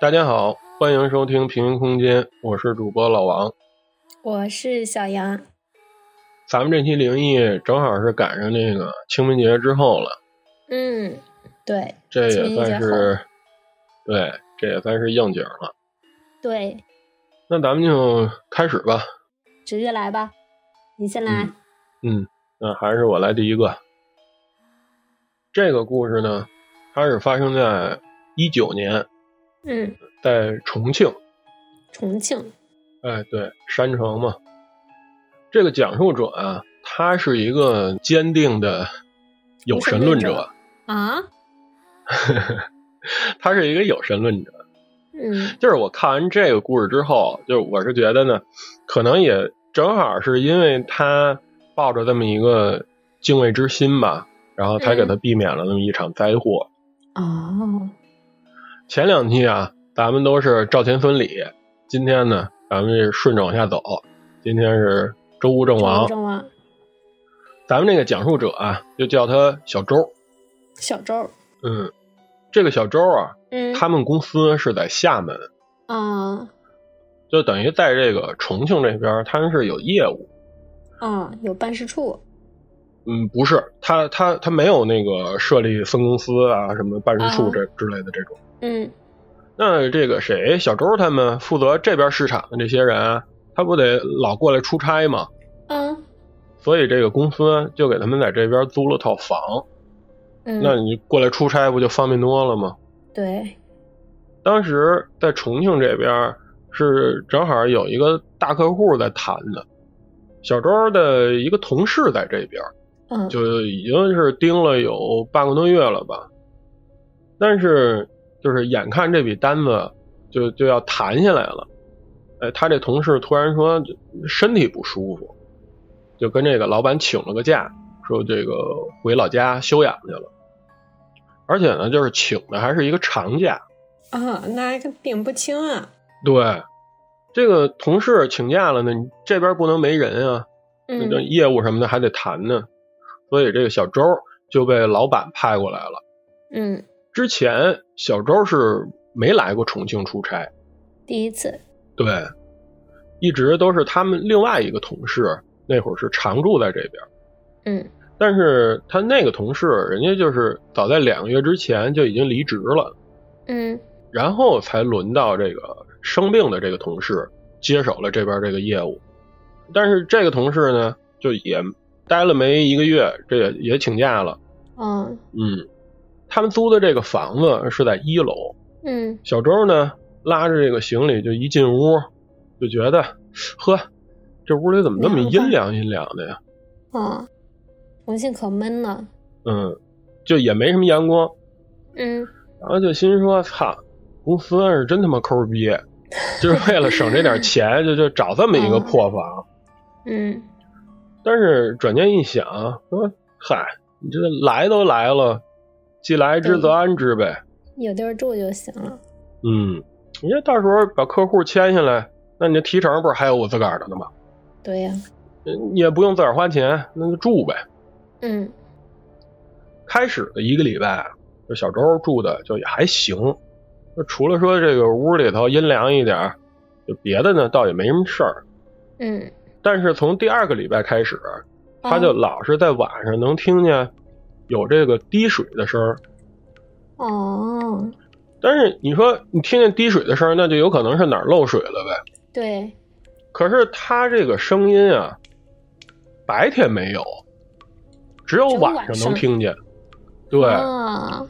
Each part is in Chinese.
大家好，欢迎收听平行空间，我是主播老王。我是小杨。咱们这期灵异正好是赶上那个清明节之后了，嗯，对，这也算是对，这也算是应景了。对，那咱们就开始吧。直接来吧，你先来。嗯，那还是我来第一个。这个故事呢，它是发生在一九年，嗯，在重庆。重庆，哎，对，山城嘛。这个讲述者啊，他是一个坚定的有神论者，啊，他是一个有神论者。嗯就是我看完这个故事之后，就我是觉得呢，可能也正好是因为他抱着这么一个敬畏之心吧，然后才给他避免了那么一场灾祸。哦，前两期啊，咱们都是赵钱孙李，今天呢，咱们是顺着往下走，今天是周吴郑王。郑王，咱们这个讲述者啊，就叫他小周。小周，嗯，这个小周啊，嗯，他们公司是在厦门，啊就等于在这个重庆这边，他们是有业务。啊，有办事处，嗯，不是，他他他没有那个设立分公司啊，什么办事处啊这之类的这种。嗯那这个谁，小周他们负责这边市场的这些人，他不得老过来出差吗？嗯所以这个公司就给他们在这边租了套房。嗯，那你过来出差不就方便多了吗？对，当时在重庆这边是正好有一个大客户在谈的，小周的一个同事在这边，嗯。就已经是盯了有半个多月了吧。但是就是眼看这笔单子就就要谈下来了，哎，他这同事突然说身体不舒服，就跟这个老板请了个假，说这个回老家休养去了。而且呢，就是请的还是一个长假，啊，那个病不轻啊，对，这个同事请假了呢，你这边不能没人啊，那业务什么的还得谈呢，所以这个小周就被老板派过来了。嗯，之前小周是没来过重庆出差，第一次，对，一直都是他们另外一个同事那会儿是常住在这边，嗯。但是他那个同事人家就是早在两个月之前就已经离职了，嗯。然后才轮到这个生病的这个同事接手了这边这个业务。但是这个同事呢，就也待了没一个月，这也也请假了。嗯嗯，他们租的这个房子是在一楼。嗯小周呢，拉着这个行李就一进屋，就觉得，呵，这屋里怎么那么阴凉阴凉的呀？啊，重庆可闷了，嗯，就也没什么阳光，嗯然后就心说，操，公司是真他妈抠逼，就是为了省这点钱，就就找这么一个破房。嗯但是转念一想，说，嗨，你这来都来了，既来之则安之呗。有地儿住就行了，嗯，你这到时候把客户签下来，那你这提成不是还有我自个儿的呢吗？对呀，嗯也不用自个儿花钱，那就住呗。嗯开始的一个礼拜，这小周住的就也还行，那除了说这个屋里头阴凉一点，就别的呢倒也没什么事儿。嗯，但是从第二个礼拜开始，他哦就老是在晚上能听见有这个滴水的声儿。哦，但是你说你听见滴水的声儿，那就有可能是哪儿漏水了呗。对，可是他这个声音啊，白天没有，只有晚上能听见。对，啊，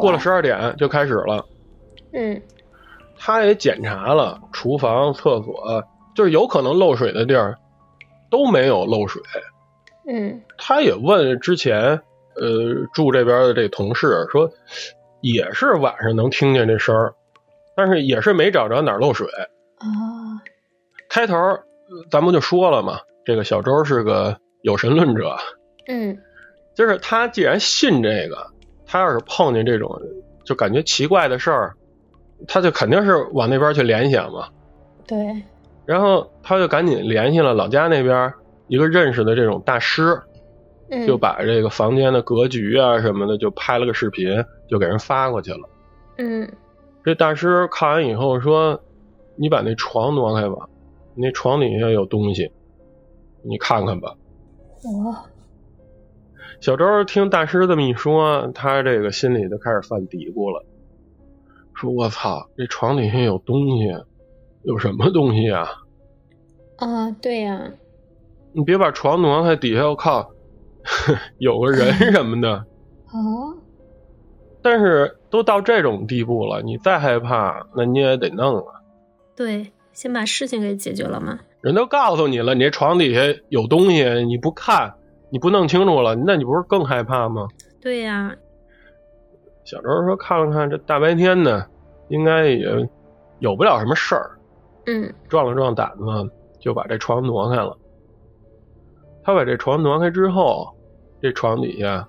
过了十二点就开始了。嗯他也检查了厨房、厕所，就是有可能漏水的地儿都没有漏水。嗯他也问之前呃住这边的这同事说，也是晚上能听见这声儿，但是也是没找着哪儿漏水。啊，开头呃咱们就说了嘛，这个小周是个有神论者，嗯就是他既然信这个，他要是碰见这种就感觉奇怪的事儿，他就肯定是往那边去联想嘛。对，然后他就赶紧联系了老家那边一个认识的这种大师，嗯，就把这个房间的格局啊什么的就拍了个视频，就给人发过去了。嗯这大师看完以后说：“你把那床挪开吧，那床底下有东西，你看看吧。”我小周听大师这么一说，他这个心里就开始犯嘀咕了，说：“我操，这床底下有东西，有什么东西啊？啊，对呀，你别把床挪开，底下我靠，有个人什么的。哦，但是都到这种地步了，你再害怕，那你也得弄啊。对，先把事情给解决了嘛。人都告诉你了，你这床底下有东西，你不看，你不弄清楚了，那你不是更害怕吗？对呀，小周说：“看了看，这大白天的，应该也有不了什么事儿。”嗯壮了壮胆子，就把这床挪开了。他把这床挪开之后，这床底下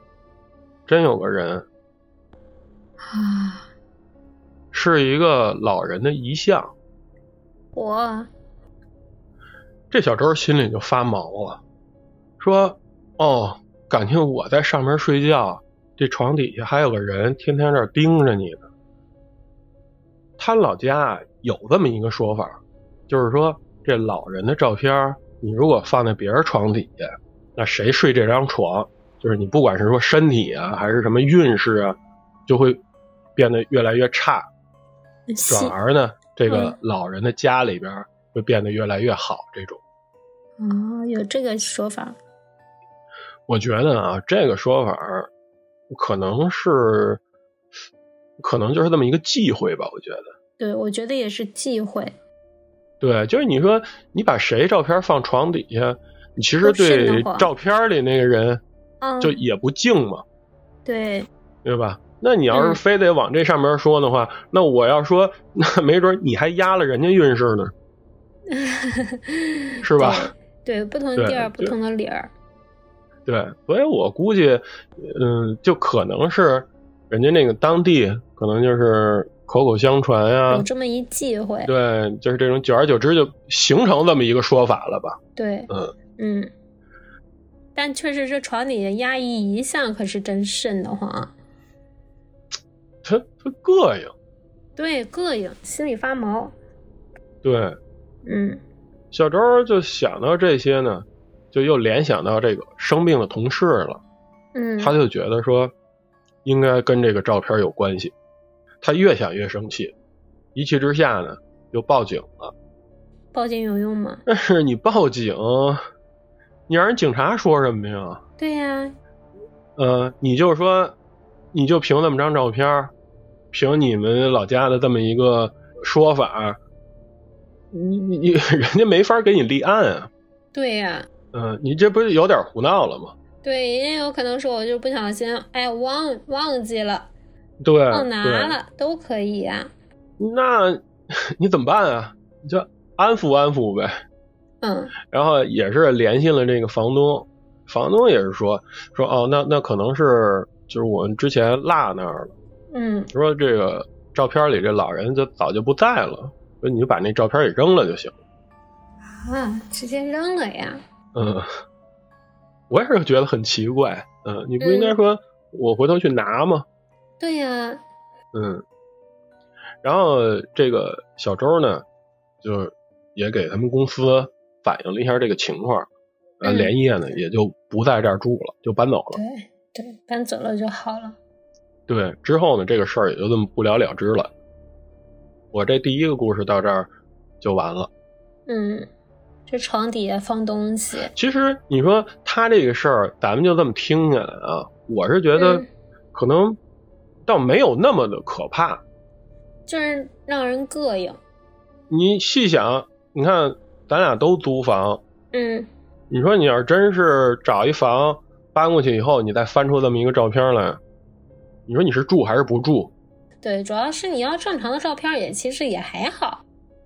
真有个人，啊，是一个老人的遗像。我这小周心里就发毛了，说：“哦，感情我在上面睡觉，这床底下还有个人天天这盯着你呢。”他老家啊有这么一个说法，就是说这老人的照片，你如果放在别人床底下，那谁睡这张床，就是你不管是说身体啊，还是什么运势啊，就会变得越来越差。转而呢，这个嗯老人的家里边会变得越来越好。这种，哦，有这个说法。我觉得啊，这个说法可能是，可能就是这么一个忌讳吧。我觉得，对，我觉得也是忌讳。对，就是你说你把谁照片放床底下，你其实对照片里那个人嗯，就也不敬嘛，对，对吧？那你要是嗯非得往这上面说的话，那我要说，那没准你还压了人家运势呢，是吧？对？不同的地儿不同的理儿。对，所以我估计，嗯，就可能是人家那个当地可能就是口口相传呀、有这么一忌讳。对，就是这种久而久之就形成这么一个说法了吧？对，嗯，嗯，但确实这床底下压抑遗像可是真瘆得慌啊。他他膈应，对，膈应，心里发毛。对，嗯小周就想到这些呢，就又联想到这个生病的同事了，嗯，他就觉得说应该跟这个照片有关系，他越想越生气，一气之下呢，就报警了。报警有用吗？但是你报警，你让人警察说什么呀？对呀、呃，你就说，你就凭那么张照片，凭你们老家的这么一个说法，你你你 人家没法给你立案啊。对呀、嗯、你这不是有点胡闹了吗？对，人家有可能说我就不小心，哎，忘忘记了，对，忘拿了，都可以啊、那 你怎么办啊？你就安抚安抚呗。嗯 然后也是联系了这个房东，房东也是说说哦，那那可能是就是我们之前落那儿了。嗯，说这个照片里这老人就早就不在了，说你就把那照片给扔了就行。啊，直接扔了呀？嗯，我也是觉得很奇怪。嗯，你不应该说我回头去拿吗？对呀、嗯，然后这个小周呢，就也给他们公司反映了一下这个情况，呃，嗯连夜呢也就不在这儿住了，就搬走了。对对，搬走了就好了。对，之后呢，这个事儿也就这么不了了之了。我这第一个故事到这儿就完了。嗯，这床底下放东西，其实你说他这个事儿，咱们就这么听下来啊，我是觉得嗯可能倒没有那么的可怕。就是让人膈应。你细想，你看咱俩都租房，嗯，你说你要真是找一房搬过去以后，你再翻出这么一个照片来，你说你是住还是不住？对，主要是你要正常的照片也其实也还好，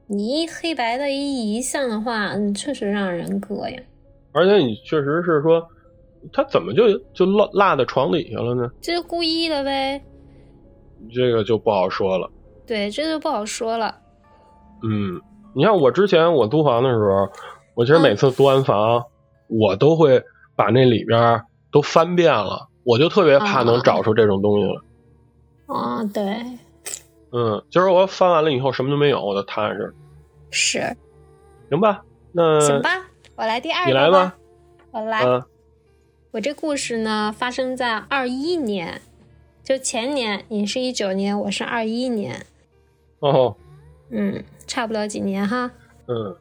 你一黑白的一遗像的话，嗯，确实让人膈应。而且你确实是说，他怎么就就落落在床底下了呢？这就故意的呗。这个就不好说了。对，这就不好说了。嗯，你看我之前我租房的时候，我其实嗯每次租完房，我都会把那里边都翻遍了，我就特别怕能找出这种东西来。哦，对，嗯，就是我翻完了以后什么都没有，我就踏实。是，行吧，那行吧，我来第二个你来吧。我来，嗯我这故事呢发生在二一年，就前年，你是一九年，我是二一年，哦，嗯，差不了几年哈。嗯，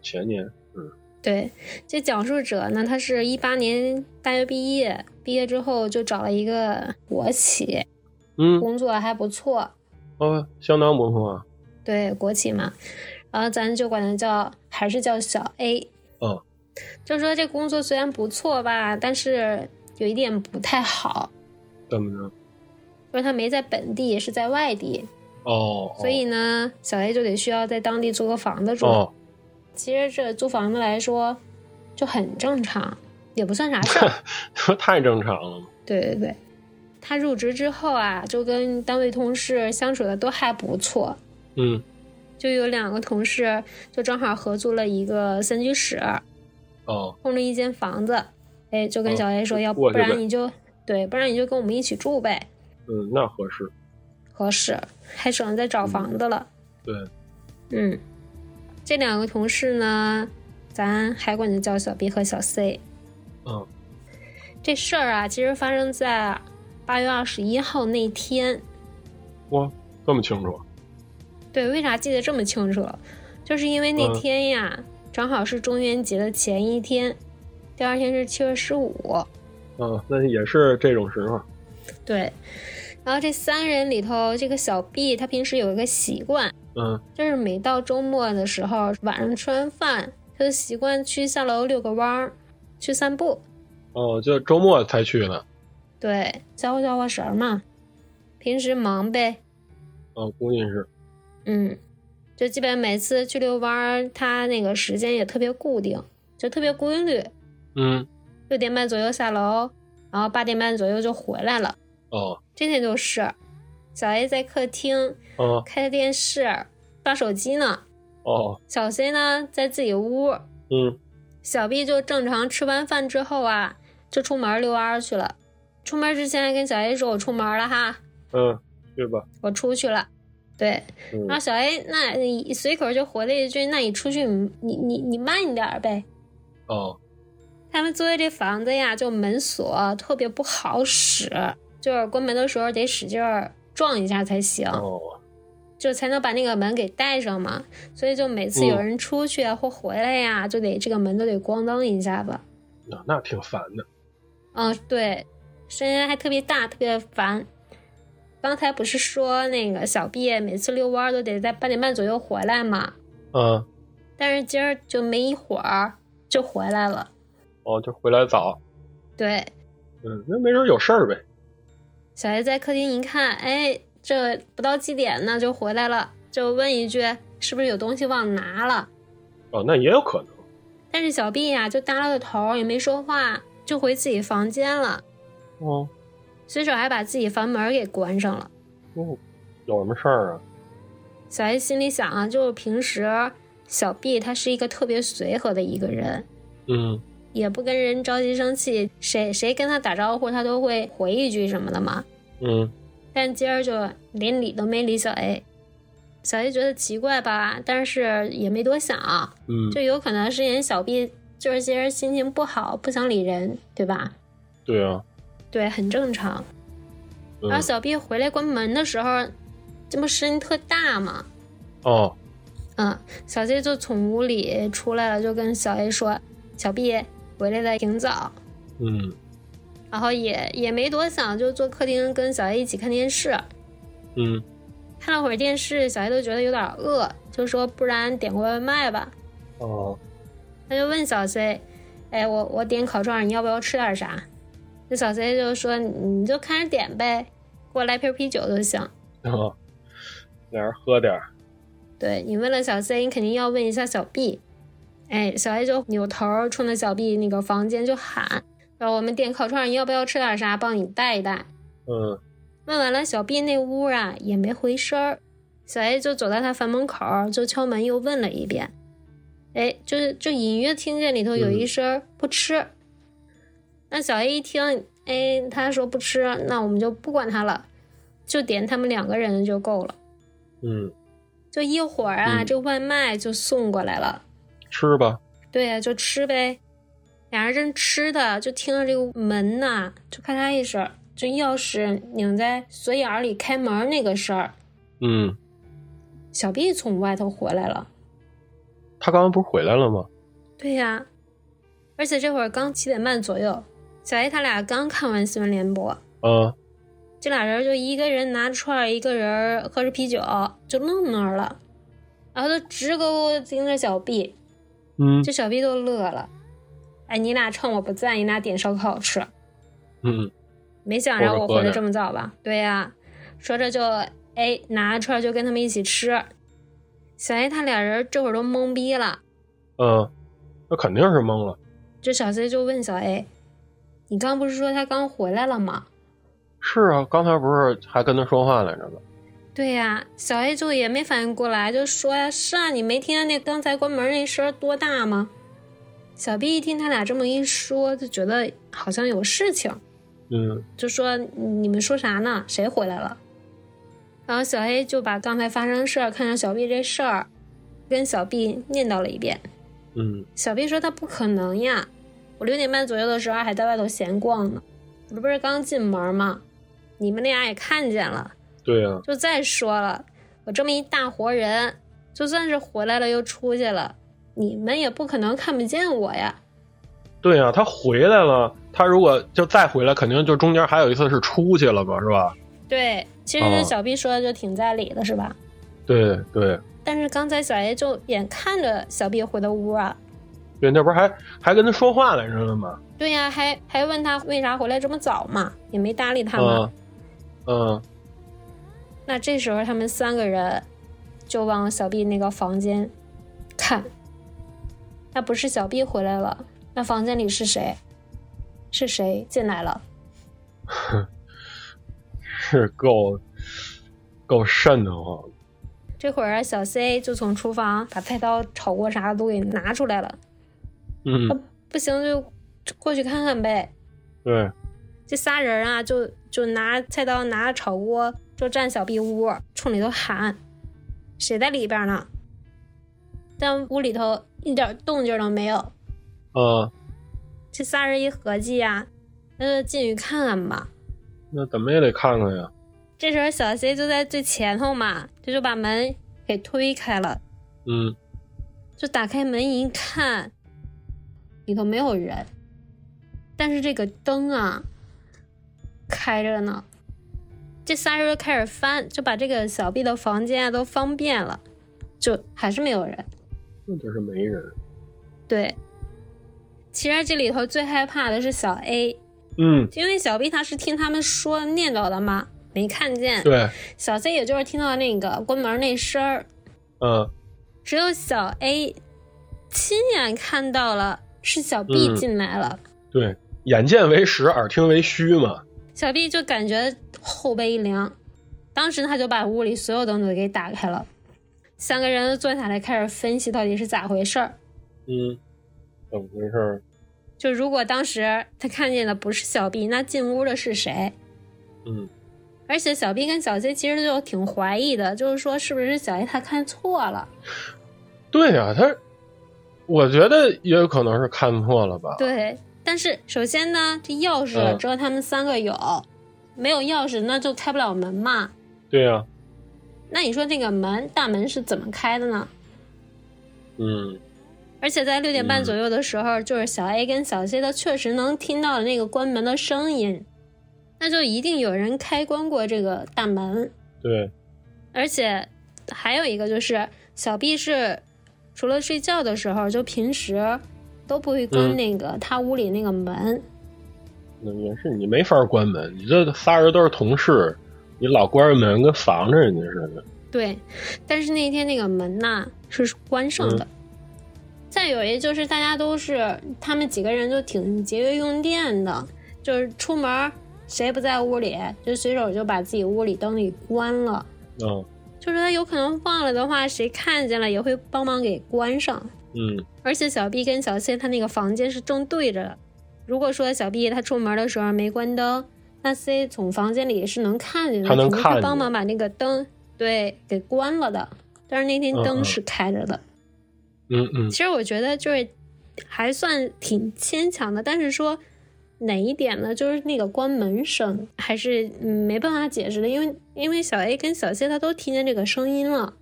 前年，嗯对，这讲述者呢，他是一八年大学毕业，毕业之后就找了一个国企，嗯，工作还不错，哦，相当不错啊。对，国企嘛，然后咱就管他叫，还是叫小 A。嗯，就说这工作虽然不错吧，但是有一点不太好，怎么着？说他没在本地，是在外地，哦，所以呢，小 A 就得需要在当地租个房子住。哦，其实这租房子来说就很正常，也不算啥事儿。这 太正常了。对对对，他入职之后啊，就跟单位同事相处的都还不错，嗯，就有两个同事就正好合租了一个三居室，哦，空着一间房子，哎，就跟哦小 A 说，就要不然你就对，不然你就跟我们一起住呗，嗯，那合适。合适，还省得再找房子了。对，嗯，这两个同事呢，咱还管他叫小 B 和小 C。嗯，这事儿啊，其实发生在八月二十一号那天。哇，这么清楚。对，为啥记得这么清楚？就是因为那嗯天呀，正好是中元节的前一天，第二天是七月十五。嗯，那也是这种时候。对，然后这三人里头，这个小 B 他平时有一个习惯，嗯，就是每到周末的时候，晚上吃完饭，他就习惯去下楼遛个弯儿，去散步。哦，就周末才去呢。对，消化消化神儿嘛。平时忙呗，哦，估计是。嗯，就基本每次去遛弯儿，他那个时间也特别固定，就特别规律。嗯，六点半左右下楼，然后八点半左右就回来了。哦，这天就是，小 A 在客厅哦，开着电视刷手机呢，哦，小 C 呢在自己屋，嗯，小 B 就正常吃完饭之后啊，就出门遛弯儿去了。出门之前还跟小 A 说：“我出门了哈，嗯，去吧。我出去了。”对，嗯。然后小 A 那随口就回了一句：“那你出去你你你你慢一点儿呗。”哦，他们租的这房子呀，就门锁特别不好使，就是关门的时候得使劲儿撞一下才行，哦，就才能把那个门给带上嘛。所以就每次有人出去啊、或回来呀，就得这个门都得咣当一下吧。那那挺烦的。嗯，对，声音还特别大，特别烦。刚才不是说那个小毕每次遛弯儿都得在八点半左右回来嘛？嗯，但是今儿就没一会儿就回来了。哦，就回来早。对，嗯，那没准有事儿呗。小 A 在客厅一看，哎，这不到几点呢，就回来了，就问一句，是不是有东西忘拿了？哦，那也有可能。但是小 B 呀，就耷拉个头，也没说话，就回自己房间了，哦，随手还把自己房门给关上了。哦，有什么事儿啊？小 A 心里想啊，就是平时小 B 他是一个特别随和的一个人，嗯，也不跟人着急生气，谁谁跟他打招呼，他都会回一句什么的嘛。嗯，但今儿就连理都没理小 A，小 A 觉得奇怪吧，但是也没多想，嗯，就有可能是人小 B 就是今儿心情不好，不想理人，对吧？对啊。对，很正常。嗯然后小 B 回来关门的时候，这不声音特大嘛，哦，嗯，小 C 就从屋里出来了，就跟小 A 说：“小 B 回来的挺早。”嗯然后也也没多想，就坐客厅跟小 A 一起看电视。嗯，看了会儿电视，小 A 都觉得有点饿，就说不然点个外卖吧。哦，他就问小 C：“ 哎，我我点烤串，你要不要吃点啥？”那小 C 就说：“你就看着点呗，给我来瓶啤酒就行。哦，俩人喝点儿。对你问了小 C，你肯定要问一下小 B。哎，小 A 就扭头冲着小 B 那个房间就喊：“说我们点烤串，你要不要吃点啥？帮你带一带。”嗯，问完了，小 B 那屋啊也没回声儿，小 A 就走到他房门口，就敲门又问了一遍。哎，就是就隐约听见里头有一声不吃。那小 A 一听，哎，他说不吃，那我们就不管他了，就点他们两个人就够了。嗯，就一会儿啊，嗯这外卖就送过来了。吃吧。对呀、就吃呗。俩人正吃的，就听到这个门呐，就咔嚓一声，就钥匙拧在锁眼儿里开门那个声儿。嗯，小 B 从外头回来了。他刚刚不是回来了吗？对呀、而且这会儿刚七点半左右，小 A 他俩刚看完新闻联播，嗯，这俩人就一个人拿着串儿，一个人喝着啤酒，就愣那儿了，然后就直勾勾盯着小 B，嗯这小 B 都乐了。哎，你俩趁我不在，你俩点烧烤吃，嗯没想让我回来这么早吧？对呀、说着就哎拿着串儿就跟他们一起吃。小 A 他俩人这会儿都懵逼了，嗯，那肯定是懵了。这小 C 就问小 A：“ 你刚不是说他刚回来了吗是啊，刚才不是还跟他说话来着吗？？”对呀、小 A 就也没反应过来，就说呀：“是啊，你没听见那刚才关门那声多大吗？”小 B 一听他俩这么一说，就觉得好像有事情，嗯就说：“你们说啥呢？谁回来了？”然后小 A 就把刚才发生的事儿，看上小 B 这事儿，跟小 B 念叨了一遍。嗯小 B 说他不可能呀，我六点半左右的时候还在外头闲逛呢，我这不是刚进门吗？你们俩也看见了。对呀、就再说了，我这么一大活人，就算是回来了又出去了，你们也不可能看不见我呀。对呀、他回来了，他如果就再回来，肯定就中间还有一次是出去了嘛，是吧？对，其实小 B 说的就挺在理的，是吧？对对但是刚才小 A 就眼看着小 B 回的屋啊，对，那不是还还跟他说话来着呢吗？对呀、还还问他为啥回来这么早嘛，也没搭理他嘛。嗯嗯那这时候他们三个人就往小 B 那个房间看，那不是小 B 回来了，那房间里是谁？是谁进来了？是够够瘆得慌。这会儿啊，小 C 就从厨房把菜刀、炒锅啥的都给拿出来了。嗯，不行就就过去看看呗。对，这仨人啊，就就拿菜刀、拿炒锅，就站小壁屋，冲里头喊：“谁在里边呢？”但屋里头一点动静都没有。啊，这仨人一合计呀、那就进去看看吧。那怎么也得看看呀。这时候小 C 就在最前头嘛，这就把门给推开了，嗯就打开门一看，里头没有人，但是这个灯啊开着呢。这仨人就开始翻，就把这个小 B 的房间啊都翻遍了，就还是没有人。那就是没人。对，其实这里头最害怕的是小 A，嗯，因为小 B 他是听他们说念叨的嘛，没看见。对，小 C 也就是听到那个关门那声儿，嗯只有小 A 亲眼看到了是小 B 嗯进来了，对，眼见为实，耳听为虚嘛。小 B 就感觉后背一凉，当时他就把屋里所有灯都给打开了，三个人坐下来开始分析到底是咋回事儿。嗯，怎么回事儿？就如果当时他看见的不是小 B，那进屋的是谁？嗯而且小 B 跟小 C 其实就挺怀疑的，就是说是不是小 A 他看错了？对呀、他，我觉得也有可能是看错了吧。对，但是首先呢，这钥匙嗯只有他们三个有，没有钥匙那就开不了门嘛。对呀、那你说这个门大门是怎么开的呢？嗯而且在六点半嗯左右的时候，就是小 A 跟小 C 他确实能听到那个关门的声音，那就一定有人开关过这个大门。对，而且还有一个就是小 B 是除了睡觉的时候，就平时都不会关嗯那个他屋里那个门。那也是你没法关门，你这仨人都是同事，你老关着门跟防着人家似的。对，但是那天那个门呐是关上的。再有一就是大家都是他们几个人就挺节约用电的，就是出门谁不在屋里，就随手就把自己屋里灯给关了。嗯就是他有可能忘了的话，谁看见了也会帮忙给关上。嗯而且小 B 跟小 C 他那个房间是正对着的，如果说小 B 他出门的时候没关灯，那 C 从房间里是能看见的，他能看见肯定会帮忙把那个灯对给关了的。但是那天灯是开着的。嗯嗯其实我觉得就是还算挺牵强的，但是说哪一点呢？就是那个关门声还是嗯没办法解释的，因为因为小 A 跟小 C 他都听见这个声音了。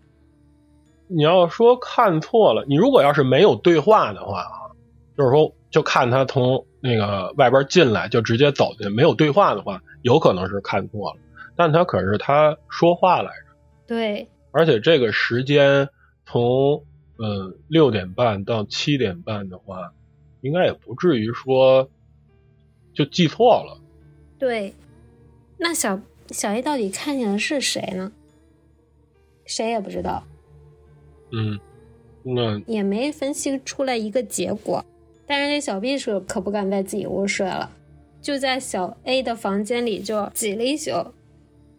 你要说看错了，你如果要是没有对话的话啊，就是说就看他从那个外边进来就直接走进，没有对话的话，有可能是看错了。但他可是他说话来着，对，而且这个时间从呃六点半到七点半的话，应该也不至于说就记错了。对，那小小 A 到底看见的是谁呢？谁也不知道，嗯，那也没分析出来一个结果。但是那小 B 是可不敢在自己屋睡了，就在小 A 的房间里就挤了一宿。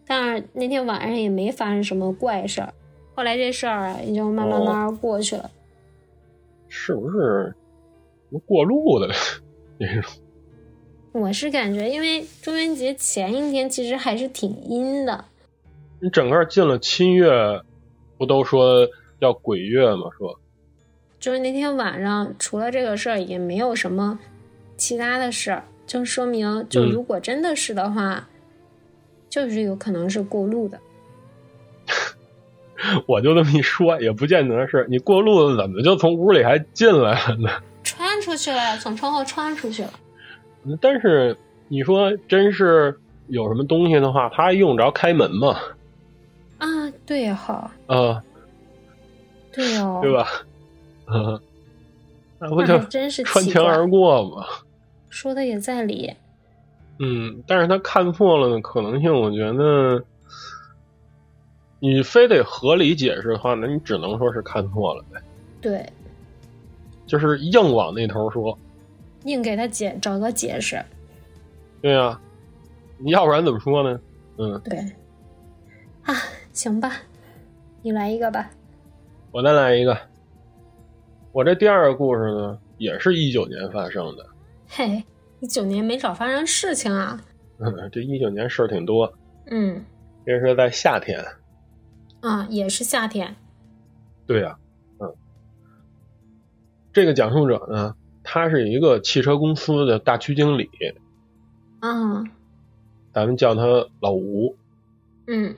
但是那天晚上也没发生什么怪事儿，后来这事儿啊也就慢慢慢慢过去了。是不是什么过路的那种？我是感觉，因为中元节前一天其实还是挺阴的，你整个进了七月，不都说要鬼月吗？说就是那天晚上除了这个事儿也没有什么其他的事儿，就说明就嗯如果真的是的话，就是有可能是过路的。我就这么一说，也不见得是你过路的，怎么就从屋里还进来了呢？穿出去了呀，从窗户穿出去了。但是你说真是有什么东西的话，他还用得着开门吗？啊，对哈，啊，对哦，对？吧？嗯，那不就真是穿墙而过吗？说的也在理。嗯，但是他看错了的可能性，我觉得，你非得合理解释的话，那你只能说是看错了呗，对，就是硬往那头说。硬给他解找个解释。对呀、你要不然怎么说呢？嗯，对，啊，行吧，你来一个吧。我再来一个，我这第二个故事呢，也是一九年发生的。嘿，一九年没少发生事情啊。嗯，这一九年事儿挺多，嗯，这是在夏天。啊，也是夏天。对呀、嗯，这个讲述者呢，他是一个汽车公司的大区经理，啊，咱们叫他老吴。嗯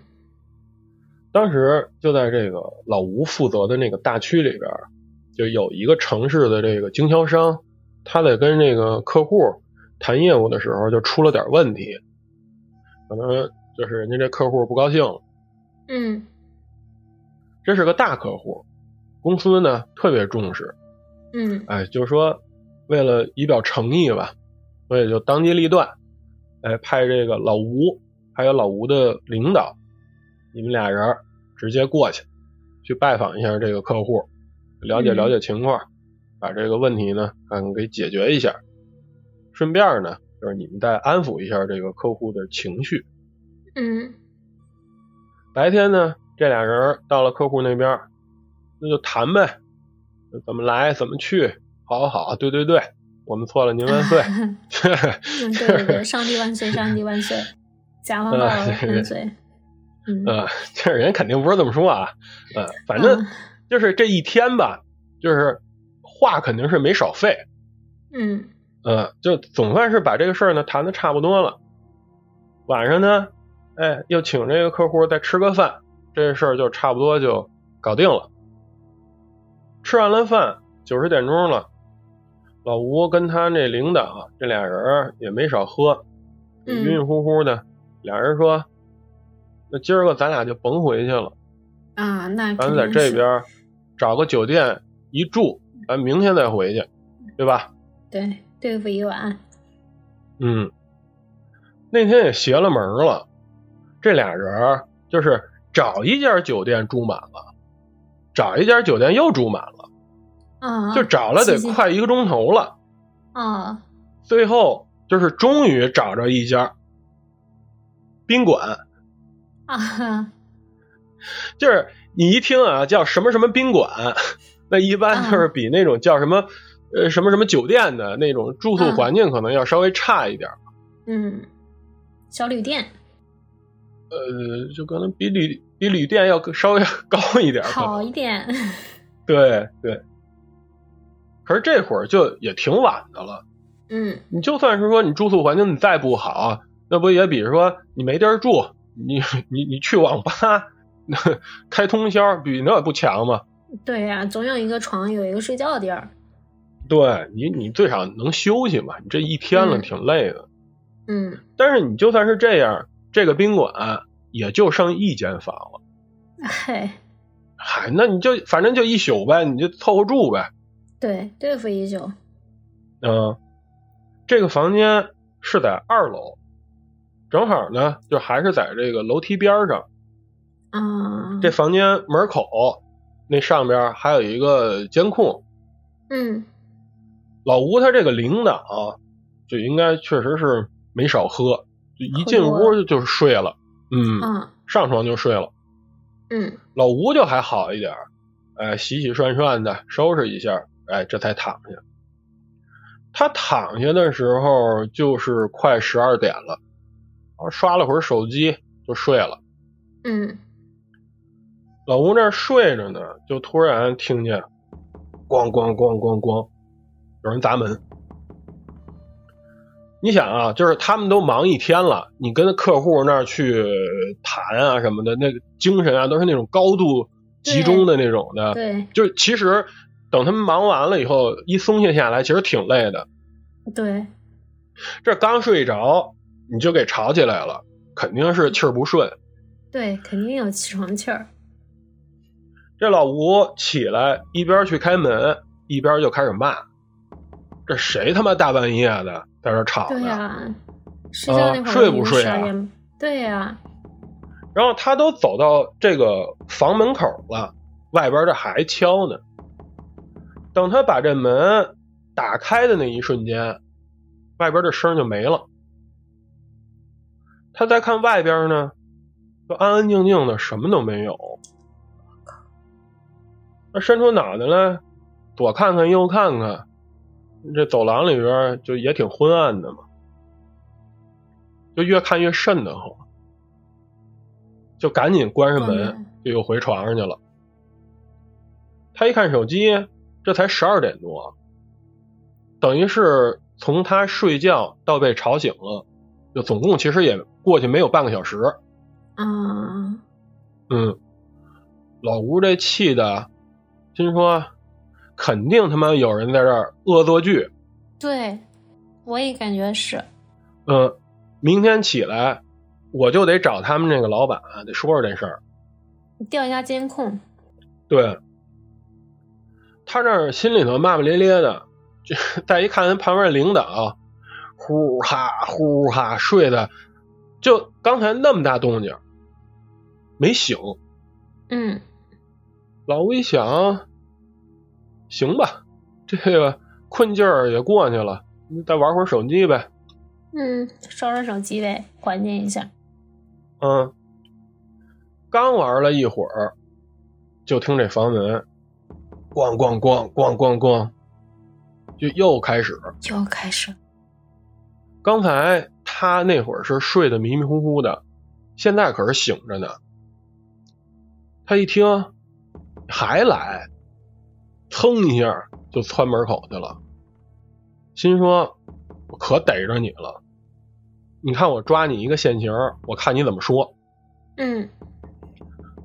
当时就在这个老吴负责的那个大区里边儿，就有一个城市的这个经销商，他在跟这个客户谈业务的时候就出了点问题，可能就是人家这客户不高兴。了。嗯。这是个大客户，公司呢特别重视，嗯。哎，就是说为了以表诚意吧，所以就当机立断，哎，派这个老吴还有老吴的领导，你们俩人直接过去，去拜访一下这个客户，了解嗯了解情况，把这个问题呢看看给解决一下，顺便呢就是你们再安抚一下这个客户的情绪。嗯白天呢，这俩人到了客户那边，那就谈呗，怎么来怎么去，好好好，对对对，我们错了，您万岁。嗯，对对对，上帝万岁，上帝万岁，甲方万岁。嗯呃，这人肯定不是这么说啊，嗯，反正嗯就是这一天吧，就是话肯定是没少费，嗯呃，就总算是把这个事儿呢谈的差不多了。晚上呢，哎，又请这个客户再吃个饭，这事儿就差不多就搞定了。吃完了饭，九十点钟了，老吴跟他那领导这俩人也没少喝，嗯晕晕乎乎的。俩人说：“那今儿个咱俩就甭回去了，啊，那咱在这边找个酒店一住，咱明天再回去，对吧？”对对付一晚。嗯，那天也邪了门了，这俩人就是找一家酒店住满了，找一家酒店又住满了，啊，就找了得快一个钟头了。啊最后就是终于找着一家宾馆，啊就是你一听啊叫什么什么宾馆，那一般就是比那种叫什么呃什么什么酒店的那种住宿嗯环境可能要稍微差一点。嗯，小旅店，呃，就可能比旅比旅店要稍微高一点，好一点。对对。可是这会儿就也挺晚的了。嗯，你就算是说你住宿环境你再不好，那不也比如说你没地儿住，你 你你去网吧 开通宵，比那不强吗？对呀，总有一个床，有一个睡觉的地儿。对你，你最少能休息嘛。你这一天了，挺累的。嗯。但是你就算是这样，这个宾馆也就剩一间房了。嗨。嗨，那你就反正就一宿呗，你就凑合住呗。对，对付一宿。嗯，这个房间是在二楼，正好呢，就还是在这个楼梯边上。啊。这房间门口那上边还有一个监控。嗯。老吴他这个领导就应该确实是没少喝，就一进屋就睡了，嗯，上床就睡了，嗯，老吴就还好一点，哎，洗洗涮涮的收拾一下，哎，这才躺下。他躺下的时候就是快十二点了，刷了会儿手机就睡了，嗯，老吴那睡着呢，就突然听见咣咣咣咣咣。有人砸门，你想啊，就是他们都忙一天了，你跟客户那儿去谈啊什么的，那个精神啊都是那种高度集中的那种的。对，就是其实等他们忙完了以后，一松懈下来，其实挺累的。对，这刚睡着，你就给吵起来了，肯定是气儿不顺。对，肯定有起床气儿。这老吴起来，一边去开门，一边就开始骂。这谁他妈大半夜的在这吵呢？对呀，睡觉那会儿睡不睡啊？对呀。然后他都走到这个房门口了，外边这还敲呢。等他把这门打开的那一瞬间，外边这声就没了。他再看外边呢，就安安静静的，什么都没有。他伸出脑袋来，左看看右看看。这走廊里边就也挺昏暗的嘛，就越看越瘆得慌，就赶紧关上门，就又回床上去了。他一看手机，这才十二点多，等于是从他睡觉到被吵醒了，就总共其实也过去没有半个小时。嗯，嗯，老吴这气的，心说。肯定他妈有人在这儿恶作剧，对，我也感觉是。嗯，明天起来我就得找他们那个老板，得说说这事儿，调一下监控。对，他这心里头骂骂咧咧的，就再一看人旁边领导，呼哈呼哈睡的，就刚才那么大动静，没醒。嗯，老吴一想。行吧，这个困劲儿也过去了，你再玩会儿手机呗。嗯，刷刷手机呗，缓解一下。嗯，刚玩了一会儿，就听这房门咣咣咣咣咣咣，就又开始，又开始。刚才他那会儿是睡得迷迷糊糊的，现在可是醒着呢。他一听还来。噌一下就窜门口去了，心说：“我可逮着你了！你看我抓你一个现行，我看你怎么说。”嗯，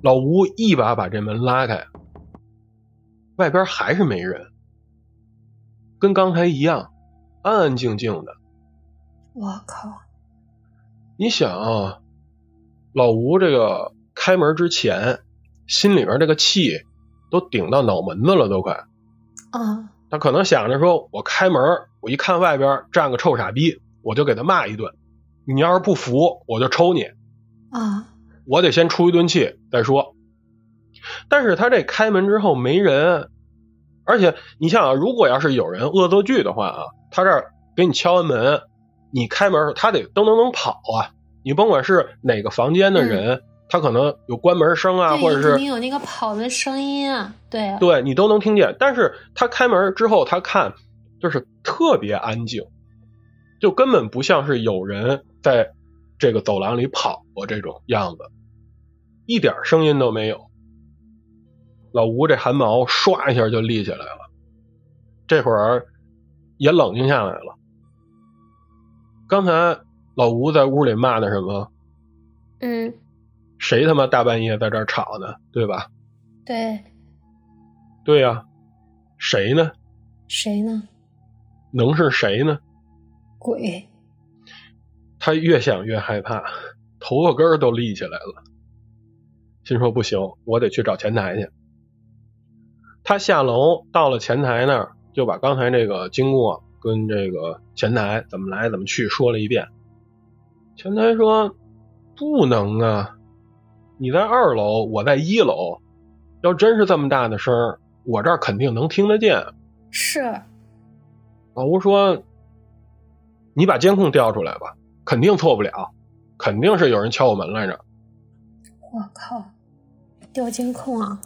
老吴一把把这门拉开，外边还是没人，跟刚才一样，安安静静的。我靠！你想啊，老吴这个开门之前，心里边这个气。都顶到脑门子了，都快啊！他可能想着说：“我开门，我一看外边站个臭傻逼，我就给他骂一顿。你要是不服，我就抽你啊！我得先出一顿气再说。”但是他这开门之后没人，而且你想啊，如果要是有人恶作剧的话啊，他这儿给你敲完门，你开门他得噔噔噔跑啊！你甭管是哪个房间的人。他可能有关门声啊，或者是你有那个跑的声音啊，对，对你都能听见。但是他开门之后，他看就是特别安静，就根本不像是有人在这个走廊里跑过这种样子，一点声音都没有。老吴这汗毛唰一下就立起来了，这会儿也冷静下来了。刚才老吴在屋里骂的什么？嗯，谁他妈大半夜在这儿吵呢？对吧？对，对呀、谁呢？谁呢？能是谁呢？鬼。他越想越害怕，头发根儿都立起来了，心说不行，我得去找前台去。他下楼到了前台那儿，就把刚才这个经过跟这个前台怎么来怎么去说了一遍。前台说：“不能啊，你在二楼，我在一楼，要真是这么大的声儿，我这儿肯定能听得见。”是，老吴说：“你把监控调出来吧，肯定错不了，肯定是有人敲我门来着。我靠，调监控啊！”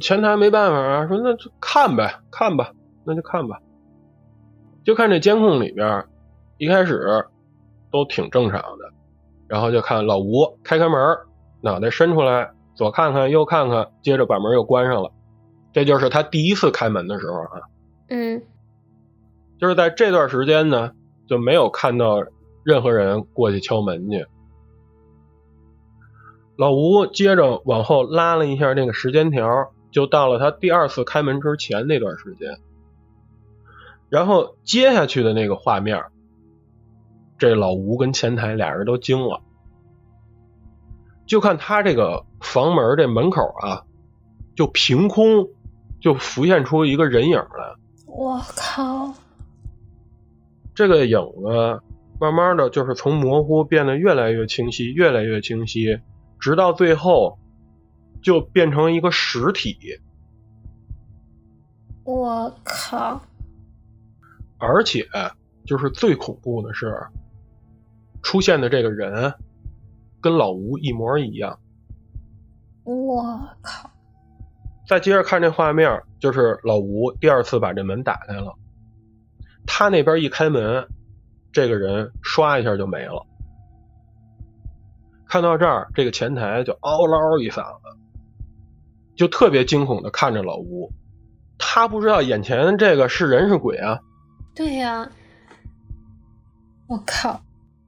前台没办法啊，说那就看呗，看吧，那就看吧。就看这监控里边，一开始都挺正常的，然后就看老吴开开门，脑袋伸出来，左看看右看看，接着把门又关上了。这就是他第一次开门的时候啊。嗯，就是在这段时间呢，就没有看到任何人过去敲门去。老吴接着往后拉了一下那个时间条，就到了他第二次开门之前那段时间。然后接下去的那个画面，这老吴跟前台俩人都惊了，就看他这个房门这门口啊，就凭空就浮现出一个人影来。我靠，这个影子慢慢的就是从模糊变得越来越清晰，越来越清晰，直到最后就变成一个实体，我靠，而且就是最恐怖的是，出现的这个人跟老吴一模一样。我靠，再接着看这画面，就是老吴第二次把这门打开了，他那边一开门，这个人唰一下就没了。看到这儿，这个前台就嗷唠一嗓子，就特别惊恐的看着老吴，他不知道眼前这个是人是鬼啊。对呀、我靠，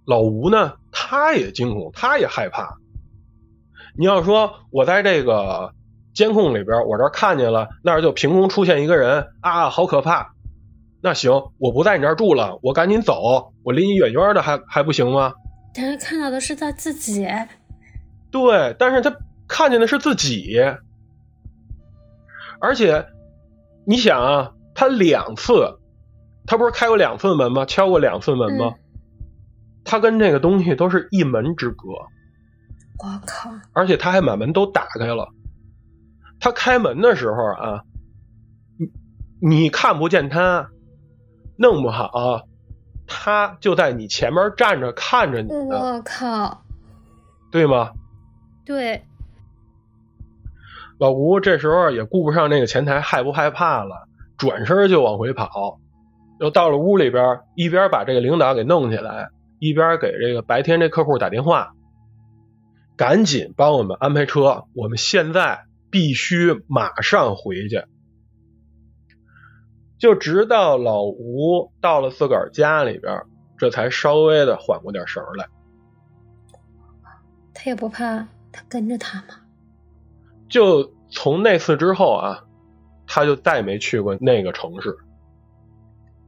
老吴呢，他也惊恐，他也害怕。你要说我在这个监控里边，我这看见了，那儿就凭空出现一个人啊，好可怕。那行，我不在你这儿住了，我赶紧走，我离你远远的还还不行吗？但是看到的是他自己，对，但是他看见的是自己，而且你想啊，他两次，他不是开过两次门吗？敲过两次门吗？他跟这个东西都是一门之隔，我靠，而且他还把门都打开了。他开门的时候啊，你你看不见他，弄不好他就在你前面站着看着你呢，我靠，对吗？对，老吴这时候也顾不上那个前台害不害怕了，转身就往回跑，又到了屋里边，一边把这个领导给弄起来，一边给这个白天这客户打电话，赶紧帮我们安排车，我们现在必须马上回去。就直到老吴到了自个儿家里边，这才稍微的缓过点神儿来。他也不怕他跟着他吗？就从那次之后啊，他就再没去过那个城市。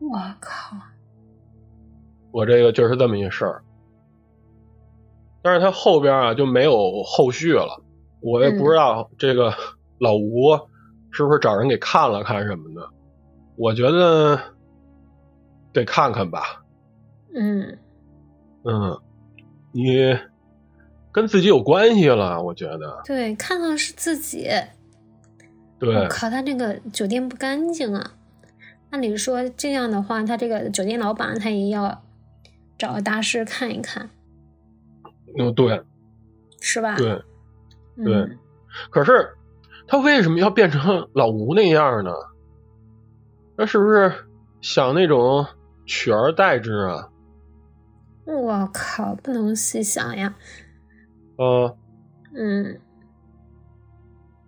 我靠，我这个就是这么一事儿，但是他后边啊就没有后续了，我也不知道这个老吴是不是找人给看了看什么的，我觉得得看看吧，嗯，嗯，你跟自己有关系了，我觉得，对，看到是自己。对我，靠，他这个酒店不干净啊！按理说这样的话，他这个酒店老板他也要找个大师看一看，嗯，对，是吧？对，嗯对可是他为什么要变成老吴那样呢？那是不是想那种取而代之啊？我靠，不能细想呀。呃，嗯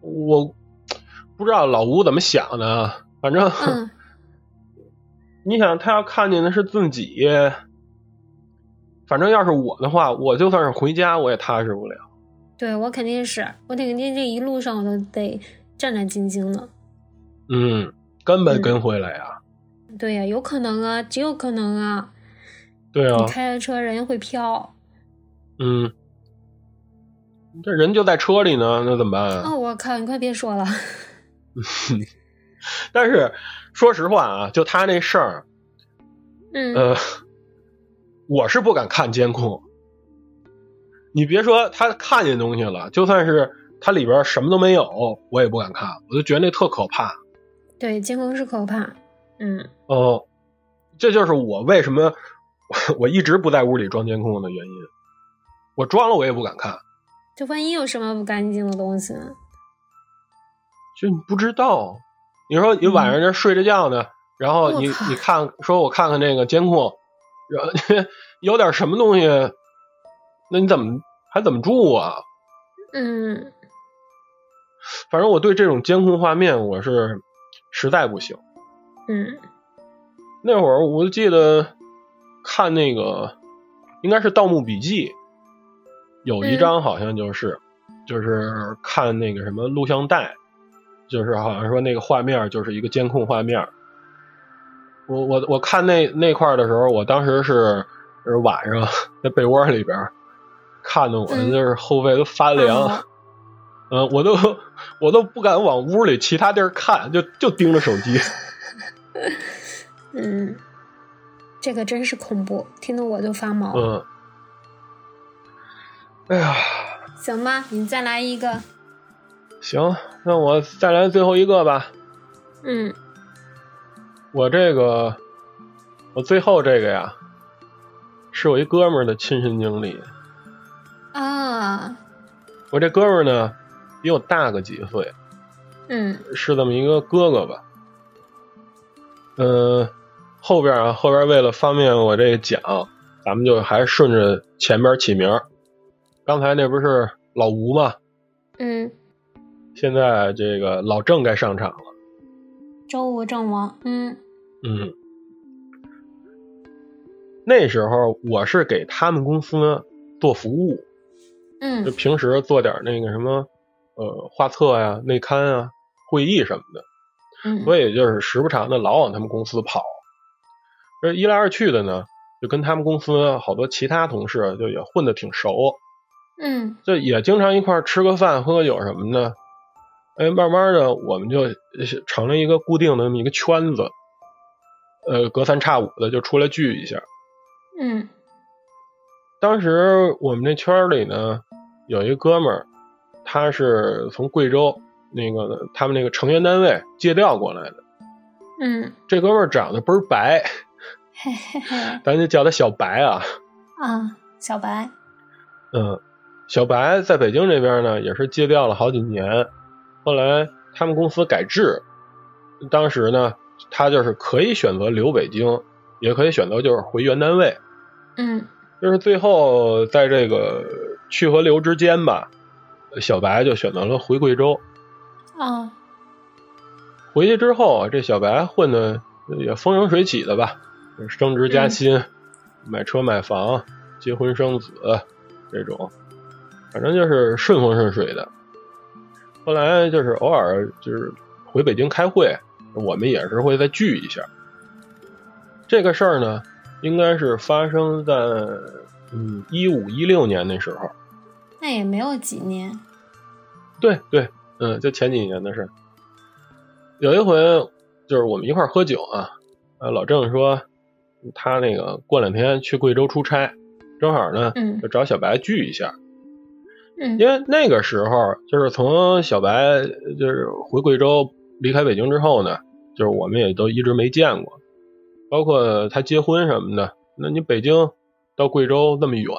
我不知道老吴怎么想的，反正、嗯，你想他要看见的是自己，反正要是我的话，我就算是回家我也踏实不了。对我肯定是，我肯定这一路上我都得战战兢兢的。嗯，根本嗯跟回来呀、对呀、有可能啊，极有可能啊。对啊你，开着车人家会飘。嗯，这人就在车里呢，那怎么办啊？哦，我靠，你快别说了。但是说实话啊，就他那事儿，嗯，呃，我是不敢看监控。你别说他看见东西了，就算是他里边什么都没有，我也不敢看，我就觉得那特可怕。对，监控是可怕。嗯哦，这就是我为什么我一直不在屋里装监控的原因。我装了，我也不敢看，就万一有什么不干净的东西呢？就你不知道。你说你晚上这睡着觉呢，然后你你看，说我看看那个监控，有点什么东西，那你怎么还怎么住啊？嗯反正我对这种监控画面我是实在不行。嗯那会儿我记得看那个应该是《盗墓笔记》，有一章好像就是、就是看那个什么录像带，就是好像说那个画面就是一个监控画面。我我我看那那块儿的时候，我当时是是晚上在被窝里边看的，我嗯就是后背都发凉。哦 嗯，我都我都不敢往屋里其他地儿看，就就盯着手机。嗯，这个真是恐怖，听得我就发毛。嗯，哎呀，行吧，你再来一个。行，那我再来最后一个吧。嗯我这个，我最后这个呀，是我一哥们儿的亲身经历。啊，我这哥们儿呢，比我大个几岁，嗯是这么一个哥哥吧。嗯、后边啊，后边为了方便我这个讲，咱们就还顺着前边起名。刚才那不是老吴吗？嗯，现在这个老郑该上场了。周吴郑王。嗯嗯，那时候我是给他们公司做服务，嗯就嗯平时做点那个什么呃画册呀、内刊啊、会议什么的，嗯，所以就是时不常的老往他们公司跑。这一来二去的呢，就跟他们公司好多其他同事就也混的挺熟，嗯就也经常一块儿吃个饭、喝个酒什么的。哎，慢慢的我们就成了一个固定的那么一个圈子，呃，隔三差五的就出来聚一下。嗯当时我们这圈里呢，有一哥们儿，他是从贵州那个他们那个成员单位借调过来的。嗯，这哥们儿长得倍儿白，嘿嘿嘿咱就叫他小白啊。啊，小白。嗯，小白在北京这边呢，也是借调了好几年。后来他们公司改制，当时呢，他就是可以选择留北京，也可以选择就是回原单位。嗯就是最后在这个去和留之间吧，小白就选择了回贵州。啊回去之后啊，这小白混的也风生水起的吧，升职加薪、买车买房、结婚生子这种，反正就是顺风顺水的。后来就是偶尔就是回北京开会，我们也是会再聚一下。这个事儿呢，应该是发生在嗯一五一六年那时候。那也没有几年。对对，嗯，就前几年的事儿。有一回就是我们一块儿喝酒啊，呃，老郑说他那个过两天去贵州出差，正好呢嗯就找小白聚一下，嗯因为那个时候就是从小白就是回贵州离开北京之后呢，就是我们也都一直没见过，包括他结婚什么的，那你北京到贵州那么远，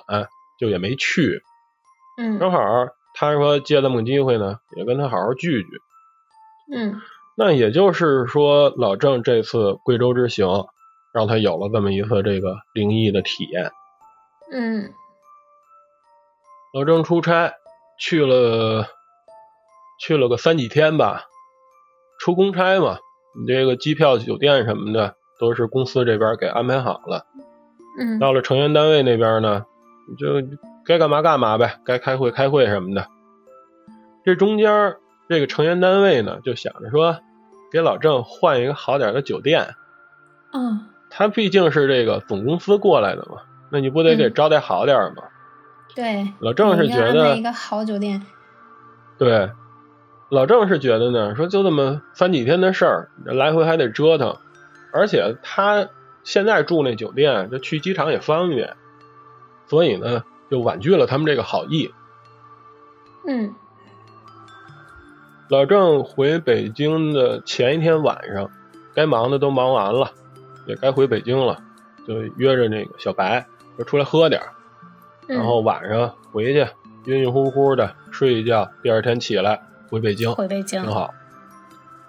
就也没去，嗯正好他说借这么个机会呢，也跟他好好聚聚。嗯那也就是说，老郑这次贵州之行，让他有了这么一次这个灵异的体验。嗯老郑出差去了，去了个三几天吧，出公差嘛，你这个机票、酒店什么的都是公司这边给安排好了。嗯到了成员单位那边呢，你就该干嘛干嘛呗，该开会开会什么的。这中间儿这个成员单位呢，就想着说，给老郑换一个好点的酒店。嗯他毕竟是这个总公司过来的嘛，那你不得给嗯招待好点儿吗？对，老郑是觉得一个好酒店，对，老郑是觉得呢，说就这么三几天的事儿，来回还得折腾，而且他现在住那酒店，就去机场也方便，所以呢，就婉拒了他们这个好意。嗯老郑回北京的前一天晚上，该忙的都忙完了，也该回北京了，就约着那个小白说出来喝点然后晚上回去晕晕乎乎的睡一觉，第二天起来回北京。回北京挺，好。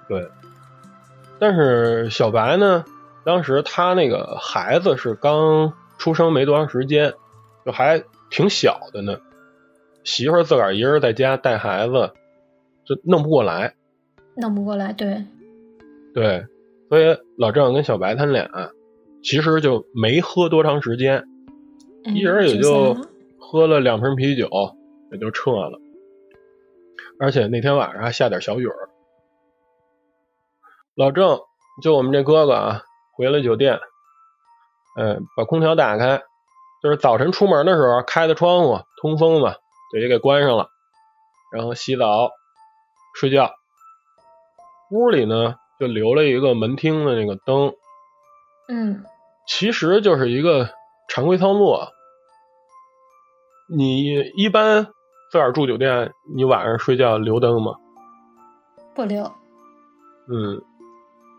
对，但是小白呢，当时他那个孩子是刚出生没多长时间，就还挺小的呢。媳妇儿自个儿一人在家带孩子，就弄不过来。弄不过来，对，对，所以老郑跟小白他俩其实就没喝多长时间，嗯一人也就喝了两瓶啤酒，也就撤了。而且那天晚上还下点小雨儿。老郑，就我们这哥哥啊，回了酒店，嗯，把空调打开，就是早晨出门的时候开的窗户通风嘛，就也给关上了，然后洗澡、睡觉。屋里呢就留了一个门厅的那个灯，嗯其实就是一个常规操作。你一般自个儿住酒店，你晚上睡觉留灯吗？不留，嗯，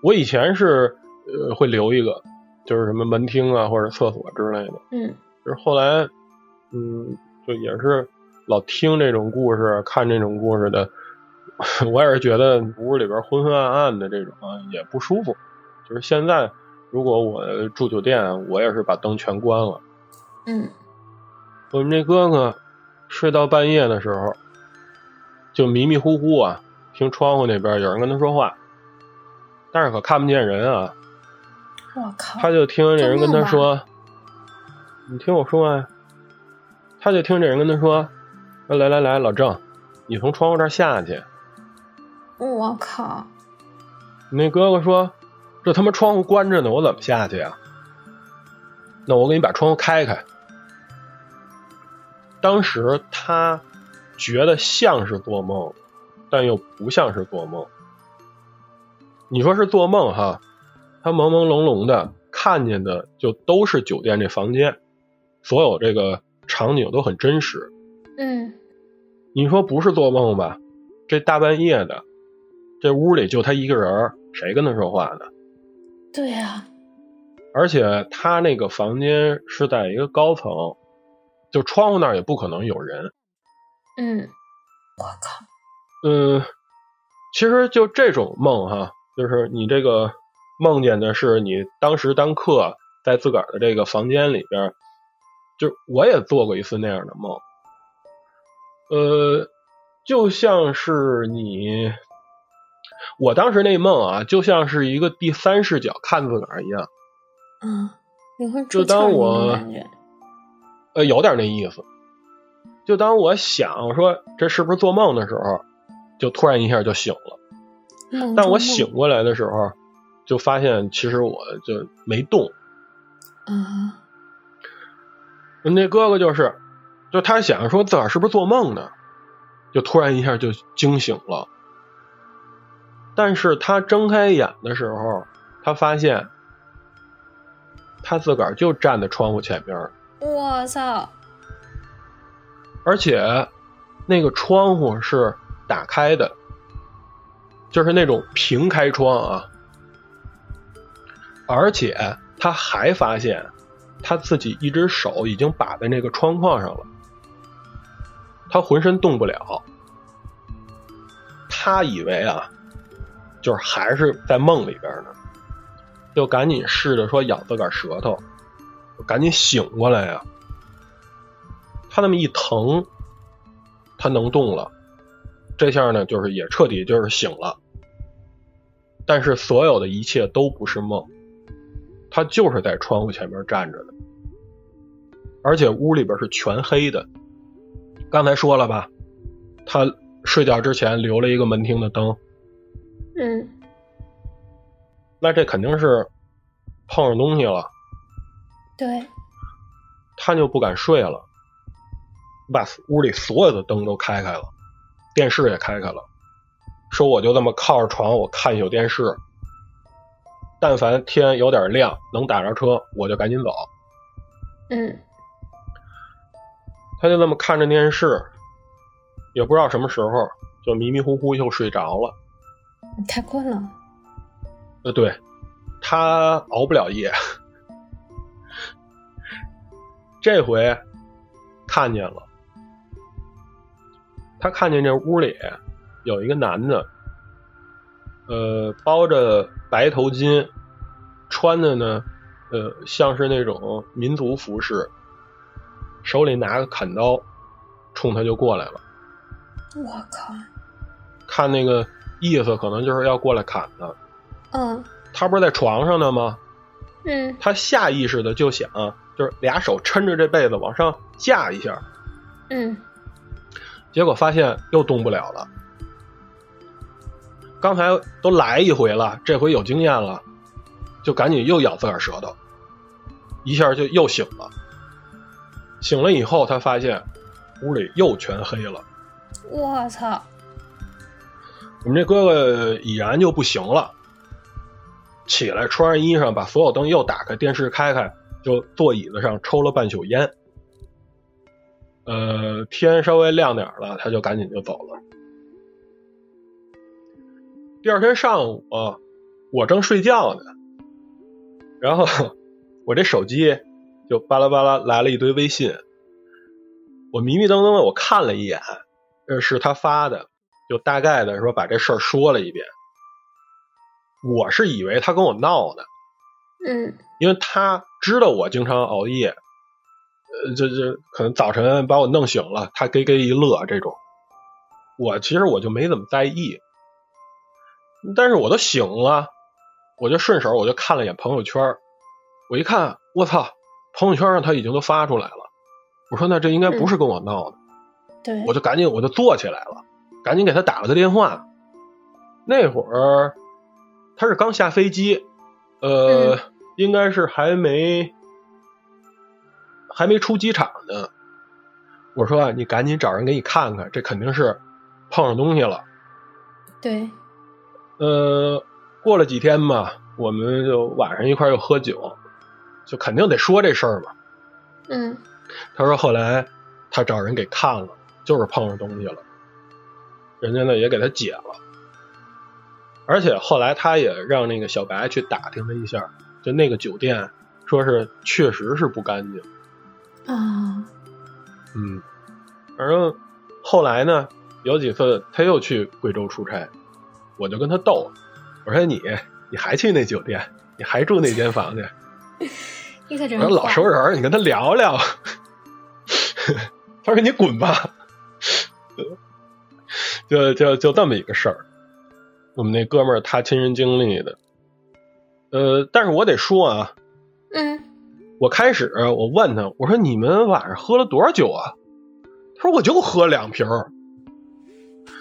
我以前是呃会留一个，就是什么门厅啊或者厕所之类的。嗯就是后来，嗯，就也是老听这种故事，看这种故事的，我也是觉得屋里边昏昏暗暗的这种啊也不舒服。就是现在，如果我住酒店，我也是把灯全关了。嗯我们这哥哥睡到半夜的时候，就迷迷糊糊啊，听窗户那边有人跟他说话，但是可看不见人啊，我靠，他就听这人跟他说：“你听我说啊。”他就听这人跟他说：“说来来来，老郑，你从窗户这儿下去。我靠，”你那哥哥说：“这他妈窗户关着呢，我怎么下去啊？”那我给你把窗户开开。当时他觉得像是做梦，但又不像是做梦。你说是做梦哈，他朦朦胧胧的看见的就都是酒店这房间，所有这个场景都很真实。嗯你说不是做梦吧？这大半夜的，这屋里就他一个人儿，谁跟他说话呢？对呀，而且他那个房间是在一个高层，就窗户那儿也不可能有人。嗯，我靠，嗯，其实就这种梦哈，就是你这个梦见的是你当时当客在自个儿的这个房间里边，就我也做过一次那样的梦。呃，就像是你，我当时那梦啊，就像是一个第三视角看自个儿一样，嗯，你会就当我感觉，呃，有点那意思。就当我想说这是不是做梦的时候，就突然一下就醒了。但我醒过来的时候，就发现其实我就没动。啊，那哥哥就是，就他想说自个儿是不是做梦呢，就突然一下就惊醒了。但是他睁开眼的时候，他发现他自个儿就站在窗户前边儿，我操，而且那个窗户是打开的，就是那种平开窗啊。而且他还发现他自己一只手已经把在那个窗框上了，他浑身动不了。他以为啊，就是还是在梦里边呢，就赶紧试着说咬自个儿舌头，赶紧醒过来呀、他那么一疼，他能动了，这下呢，就是也彻底就是醒了。但是所有的一切都不是梦，他就是在窗户前面站着的，而且屋里边是全黑的。刚才说了吧，他睡觉之前留了一个门厅的灯，嗯，那这肯定是碰上东西了，对，他就不敢睡了，把屋里所有的灯都开开了，电视也开开了，说我就这么靠着床，我看一宿电视，但凡天有点亮，能打着车，我就赶紧走。嗯他就这么看着电视，也不知道什么时候就迷迷糊糊又睡着了。太困了。呃，对，他熬不了夜。这回看见了，他看见这屋里有一个男的，呃，包着白头巾，穿的呢，呃，像是那种民族服饰，手里拿个砍刀，冲他就过来了。我靠！看那个意思，可能就是要过来砍他。嗯他不是在床上呢吗？嗯他下意识的就想，就是俩手抻着这被子往上架一下，嗯结果发现又动不了了。刚才都来一回了，这回有经验了，就赶紧又咬自个儿舌头，一下就又醒了。醒了以后，他发现屋里又全黑了。我操！我们这哥哥已然就不行了，起来穿上衣裳，把所有灯又打开，电视开开，就坐椅子上抽了半宿烟。呃，天稍微亮点了，他就赶紧就走了。第二天上午、我正睡觉呢，然后我这手机就巴拉巴拉来了一堆微信，我迷迷瞪瞪的我看了一眼，这是他发的。就大概的说把这事儿说了一遍，我是以为他跟我闹呢，嗯因为他知道我经常熬夜，呃，这这可能早晨把我弄醒了，他给给一乐这种，我其实我就没怎么在意，但是我都醒了，我就顺手我就看了一眼朋友圈，我一看，我操，朋友圈上他已经都发出来了，我说那这应该不是跟我闹的，对，我就赶紧我就坐起来了。赶紧给他打了个电话。那会儿他是刚下飞机，呃，嗯应该是还没还没出机场呢。我说啊你赶紧找人给你看看，这肯定是碰上东西了。对，呃，过了几天吧，我们就晚上一块儿又喝酒，就肯定得说这事儿嘛。嗯他说后来他找人给看了，就是碰上东西了。人家呢也给他解了，而且后来他也让那个小白去打听了一下，就那个酒店说是确实是不干净，啊，嗯，反正后来呢有几次他又去贵州出差，我就跟他斗，我说你你还去那酒店，你还住那间房去，你可真我说老熟人，你跟他聊聊，他说你滚吧。就就就这么一个事儿，我们那哥们儿他亲身经历的，呃，但是我得说啊，嗯我开始我问他，我说你们晚上喝了多少酒啊？他说我就喝两瓶儿。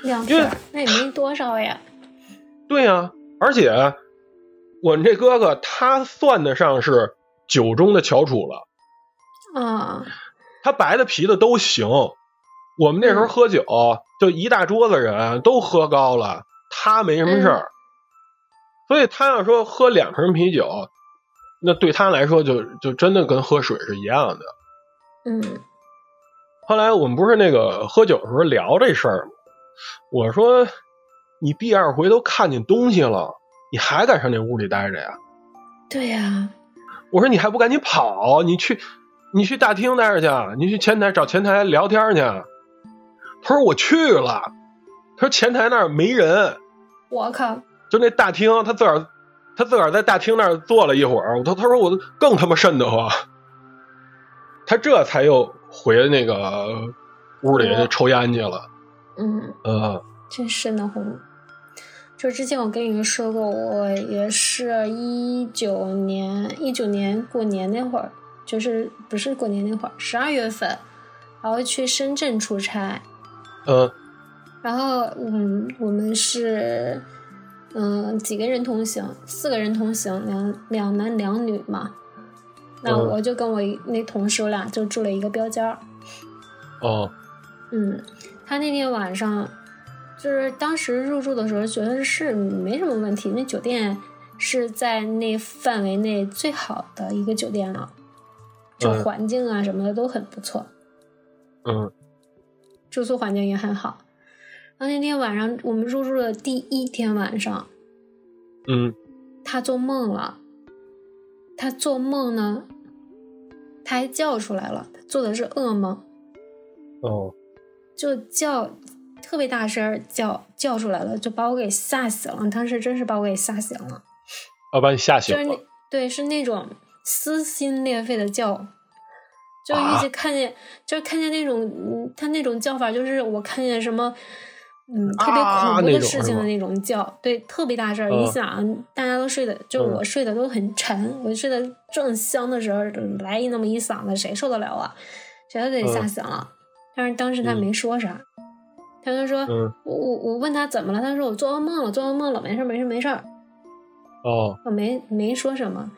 两瓶儿，那也没多少呀。对呀、而且我们这哥哥他算得上是酒中的翘楚了，啊，他白的啤的都行。我们那时候喝酒，就一大桌子人都喝高了，他没什么事儿。所以他要说喝两瓶啤酒，那对他来说就就真的跟喝水是一样的。嗯后来我们不是那个喝酒的时候聊这事儿吗？我说你第二回都看见东西了，你还敢上那屋里待着呀？对呀、我说你还不赶紧跑？你去你去大厅待着去，你去前台找前台聊天去。他说我去了，他说前台那儿没人，我靠，就那大厅，他自个儿他自个儿在大厅那儿坐了一会儿，他他说我更他妈瘆得慌，他这才又回那个屋里抽烟去了。嗯，呃，真瘆得慌。就之前我跟你们说过，我也是一九年一九年过年那会儿，就是不是过年那会儿，十二月份，然后去深圳出差。嗯，然后嗯，我们是嗯几个人同行，四个人同行，两两男两女嘛。那嗯我就跟我那同事，我俩就住了一个标间儿。哦，嗯，他那天晚上就是当时入住的时候觉得是没什么问题，那酒店是在那范围内最好的一个酒店了，就嗯环境啊什么的都很不错，嗯住宿环境也很好。然后那天晚上我们入住的第一天晚上，嗯他做梦了，他做梦呢，他还叫出来了，他做的是噩梦。哦，就叫特别大声儿叫叫出来了，就把我给吓醒了。当时真是把我给吓醒了，要把你吓醒就是那了。对是那种撕心裂肺的叫，就一直看见，就是看见那种嗯，他那种叫法，就是我看见什么。嗯，特别啊恐怖的事情的那种叫，对，特别大事儿。嗯你想，大家都睡的，就嗯我睡的都很沉，我睡得正香的时候，来一那么一嗓子，谁受得了啊？谁都得吓嗯醒了。但是当时他嗯没说啥，他就说，嗯我我我问他怎么了，他说我做噩梦了，做噩梦了，没事儿没事儿没事儿，哦，我没没说什么。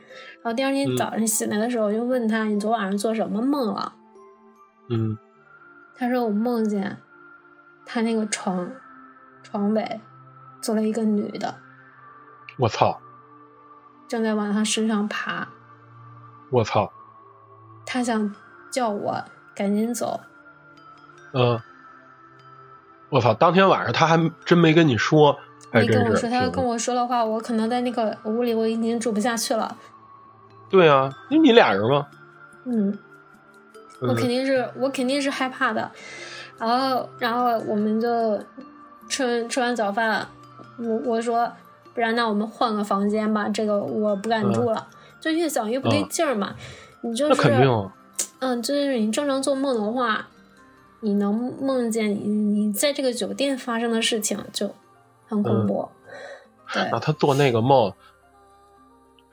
然后第二天嗯早上醒来的时候，我就问他，你昨晚上做什么梦了？嗯他说我梦见他那个床床尾坐了一个女的，我操，正在往他身上爬，我操，他想叫我赶紧走，嗯，我操！当天晚上他还真没跟你说，还真是。没跟我说，他要跟我说的话，我可能在那个屋里我已经住不下去了。对啊，因为你俩人嘛。嗯，我嗯肯定是我肯定是害怕的，然后然后我们就吃完吃完早饭，我我说不然那我们换个房间吧，这个我不敢住了，就越想越不对嗯劲儿嘛。你就那是肯定啊。嗯，就是你正常做梦的话，你能梦见你你在这个酒店发生的事情就很恐怖。对，那他做那个梦，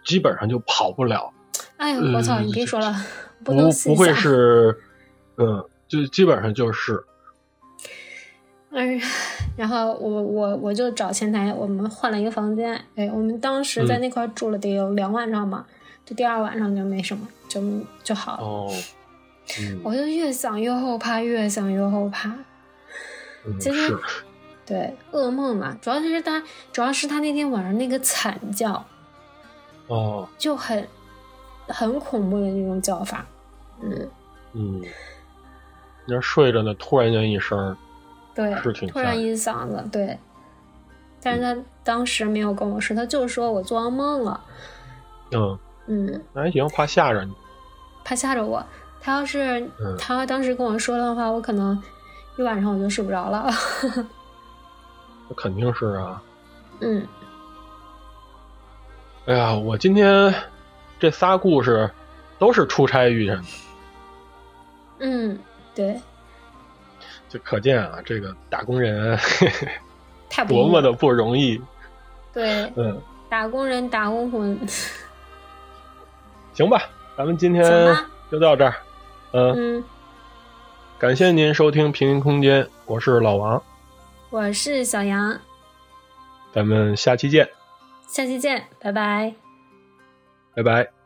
基本上就跑不了，哎呀，我操！嗯你别说了，不能不会是，嗯，就基本上就是，嗯，然后我我我就找前台，我们换了一个房间。哎，我们当时在嗯那块住了得有两晚上吧，就第二晚上就没什么，就就好了。哦，嗯，我就越想越后怕，越想越后怕。嗯其实是，对，噩梦嘛，主要是他，主要是他那天晚上那个惨叫，哦，就很很恐怖的那种叫法。嗯，嗯，那睡着呢，突然间一声，对是挺，突然一嗓子，对。但是他当时没有跟我说，他就说我做噩梦了。嗯，嗯，那还行，怕吓着你，怕吓着我。他要是、嗯他当时跟我说的话，我可能一晚上我就睡不着了。那肯定是啊。嗯，哎呀，我今天这仨故事都是出差遇见的，嗯，对，就可见啊，这个打工人太 多么的不容易。对，嗯，打工人打工魂，行吧，咱们今天就到这儿。嗯，嗯，感谢您收听平行空间，我是老王，我是小杨，咱们下期见，下期见，拜拜。拜拜。